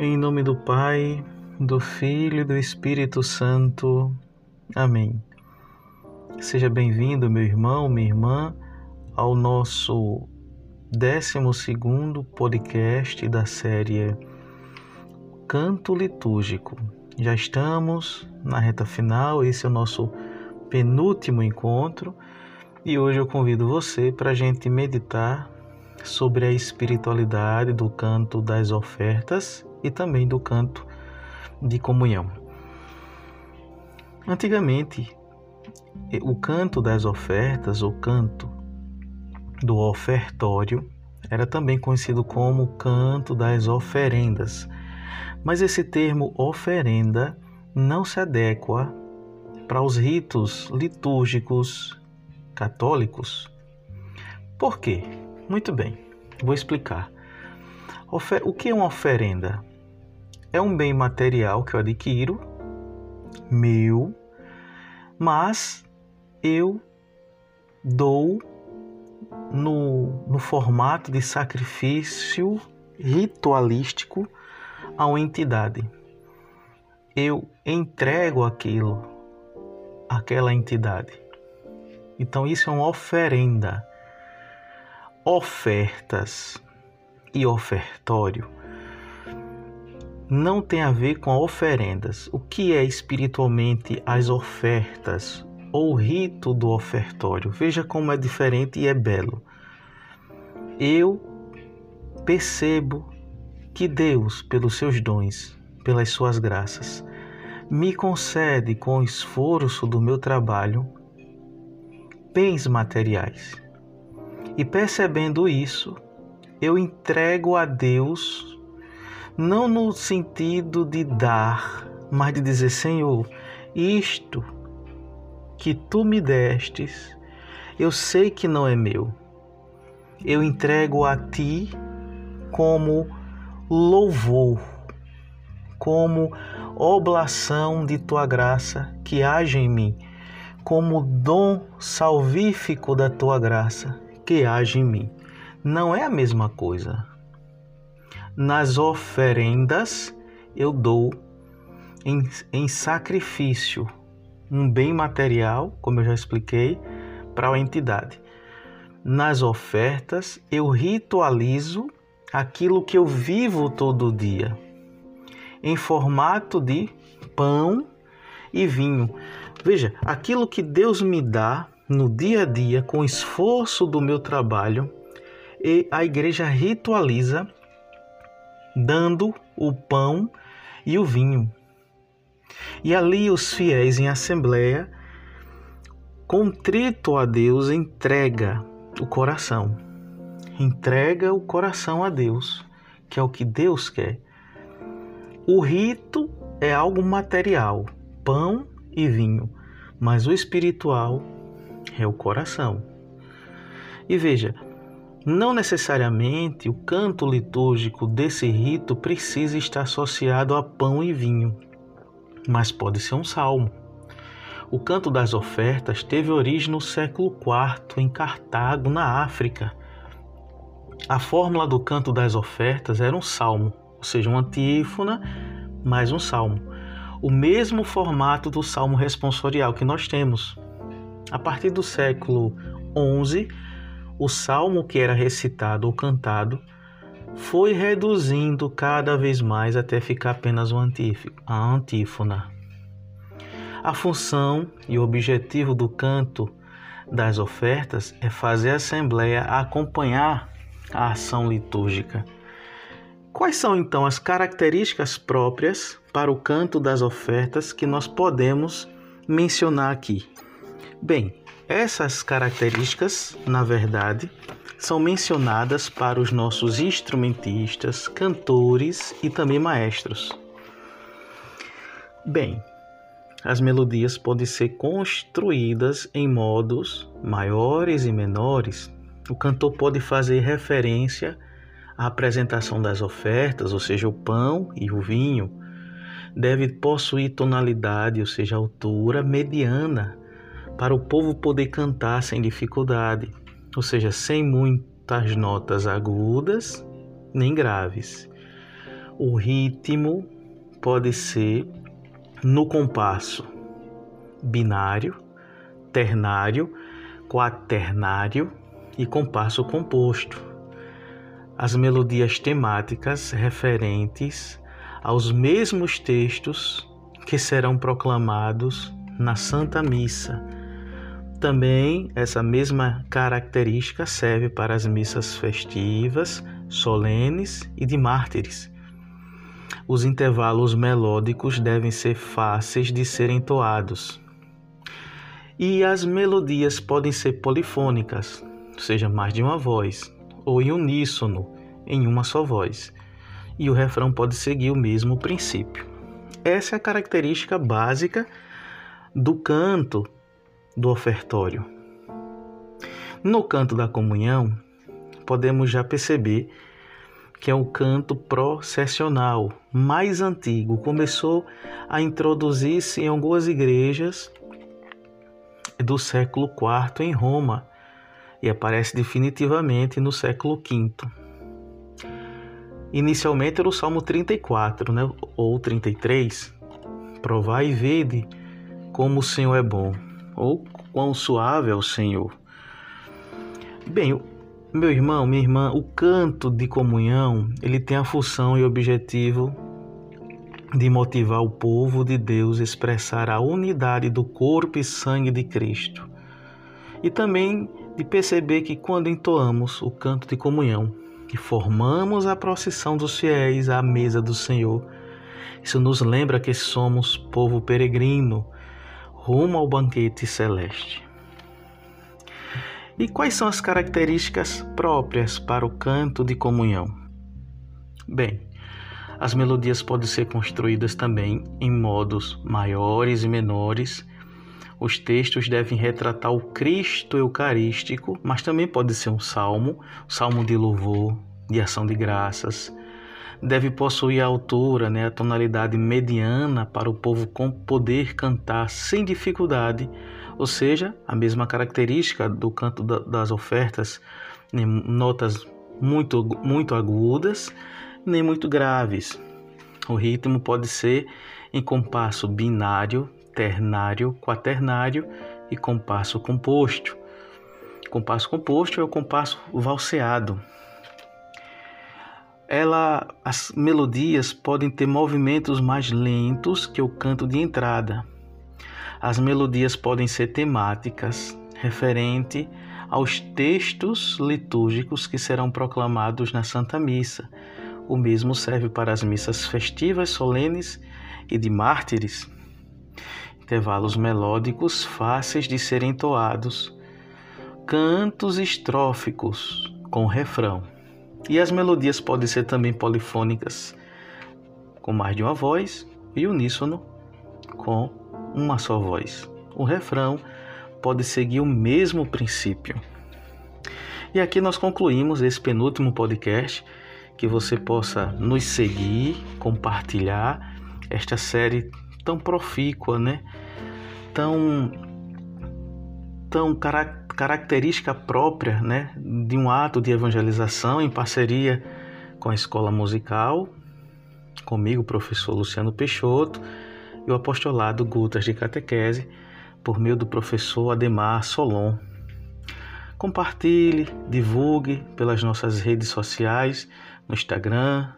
Em nome do Pai, do Filho e do Espírito Santo. Amém. Seja bem-vindo, meu irmão, minha irmã, ao nosso 12 podcast da série Canto Litúrgico. Já estamos na reta final, esse é o nosso penúltimo encontro e hoje eu convido você para a gente meditar sobre a espiritualidade do canto das ofertas e também do canto de comunhão. Antigamente, o canto das ofertas, o canto do ofertório, era também conhecido como canto das oferendas. Mas esse termo oferenda não se adequa para os ritos litúrgicos católicos. Por quê? Muito bem, vou explicar. O que é uma oferenda? É um bem material que eu adquiro, meu, mas eu dou no, no formato de sacrifício ritualístico a uma entidade. Eu entrego aquilo àquela entidade. Então isso é uma oferenda ofertas e ofertório não tem a ver com oferendas. O que é espiritualmente as ofertas ou o rito do ofertório? Veja como é diferente e é belo. Eu percebo que Deus, pelos seus dons, pelas suas graças, me concede com o esforço do meu trabalho bens materiais e percebendo isso, eu entrego a Deus, não no sentido de dar, mas de dizer: Senhor, isto que tu me destes, eu sei que não é meu. Eu entrego a ti como louvor, como oblação de tua graça que age em mim, como dom salvífico da tua graça que age em mim. Não é a mesma coisa. Nas oferendas eu dou em, em sacrifício um bem material, como eu já expliquei, para a entidade. Nas ofertas eu ritualizo aquilo que eu vivo todo dia, em formato de pão e vinho. Veja, aquilo que Deus me dá no dia a dia, com o esforço do meu trabalho, e a igreja ritualiza dando o pão e o vinho. E ali os fiéis em assembleia, contrito a Deus, entrega o coração. Entrega o coração a Deus, que é o que Deus quer. O rito é algo material, pão e vinho, mas o espiritual é o coração. E veja, não necessariamente o canto litúrgico desse rito precisa estar associado a pão e vinho, mas pode ser um salmo. O canto das ofertas teve origem no século IV, em Cartago, na África. A fórmula do canto das ofertas era um salmo, ou seja, uma antífona mais um salmo. O mesmo formato do salmo responsorial que nós temos. A partir do século XI, o salmo que era recitado ou cantado foi reduzindo cada vez mais até ficar apenas a antífona. A função e o objetivo do canto das ofertas é fazer a Assembleia acompanhar a ação litúrgica. Quais são então as características próprias para o canto das ofertas que nós podemos mencionar aqui? Bem, essas características, na verdade, são mencionadas para os nossos instrumentistas, cantores e também maestros. Bem, as melodias podem ser construídas em modos maiores e menores. O cantor pode fazer referência à apresentação das ofertas, ou seja, o pão e o vinho. Deve possuir tonalidade, ou seja, altura mediana para o povo poder cantar sem dificuldade, ou seja, sem muitas notas agudas nem graves. O ritmo pode ser no compasso binário, ternário, quaternário e compasso composto. As melodias temáticas referentes aos mesmos textos que serão proclamados na Santa Missa. Também essa mesma característica serve para as missas festivas, solenes e de mártires. Os intervalos melódicos devem ser fáceis de serem entoados. E as melodias podem ser polifônicas, seja mais de uma voz, ou em uníssono, em uma só voz. E o refrão pode seguir o mesmo princípio. Essa é a característica básica do canto do ofertório. No canto da comunhão, podemos já perceber que é o canto processional mais antigo. Começou a introduzir-se em algumas igrejas do século IV em Roma e aparece definitivamente no século V. Inicialmente era o Salmo 34, né, ou 33. Provai e vede como o Senhor é bom, ou quão suave é o Senhor. Bem, meu irmão, minha irmã, o canto de comunhão, ele tem a função e objetivo de motivar o povo de Deus a expressar a unidade do corpo e sangue de Cristo. E também de perceber que quando entoamos o canto de comunhão, que formamos a procissão dos fiéis à mesa do Senhor, isso nos lembra que somos povo peregrino rumo ao banquete celeste. E quais são as características próprias para o canto de comunhão? Bem, as melodias podem ser construídas também em modos maiores e menores. Os textos devem retratar o Cristo Eucarístico, mas também pode ser um salmo, salmo de louvor, de ação de graças. Deve possuir a altura, né, a tonalidade mediana para o povo poder cantar sem dificuldade, ou seja, a mesma característica do canto das ofertas, né, notas muito, muito agudas nem muito graves. O ritmo pode ser em compasso binário, ternário, quaternário e compasso composto. Compasso composto é o compasso valseado. Ela, as melodias podem ter movimentos mais lentos que o canto de entrada. As melodias podem ser temáticas, referente aos textos litúrgicos que serão proclamados na Santa Missa, o mesmo serve para as missas festivas, solenes e de mártires. Intervalos melódicos fáceis de serem entoados. Cantos estróficos com refrão. E as melodias podem ser também polifônicas, com mais de uma voz, e uníssono, com uma só voz. O refrão pode seguir o mesmo princípio. E aqui nós concluímos esse penúltimo podcast que você possa nos seguir, compartilhar esta série tão profícua, né? Tão tão característica própria, né, de um ato de evangelização em parceria com a Escola Musical, comigo, professor Luciano Peixoto, e o apostolado Gutas de Catequese, por meio do professor Ademar Solon. Compartilhe, divulgue pelas nossas redes sociais no Instagram,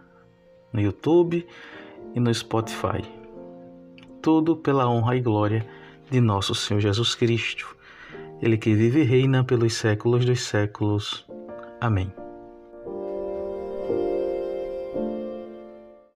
no YouTube e no Spotify. Tudo pela honra e glória de nosso Senhor Jesus Cristo, Ele que vive e reina pelos séculos dos séculos. Amém.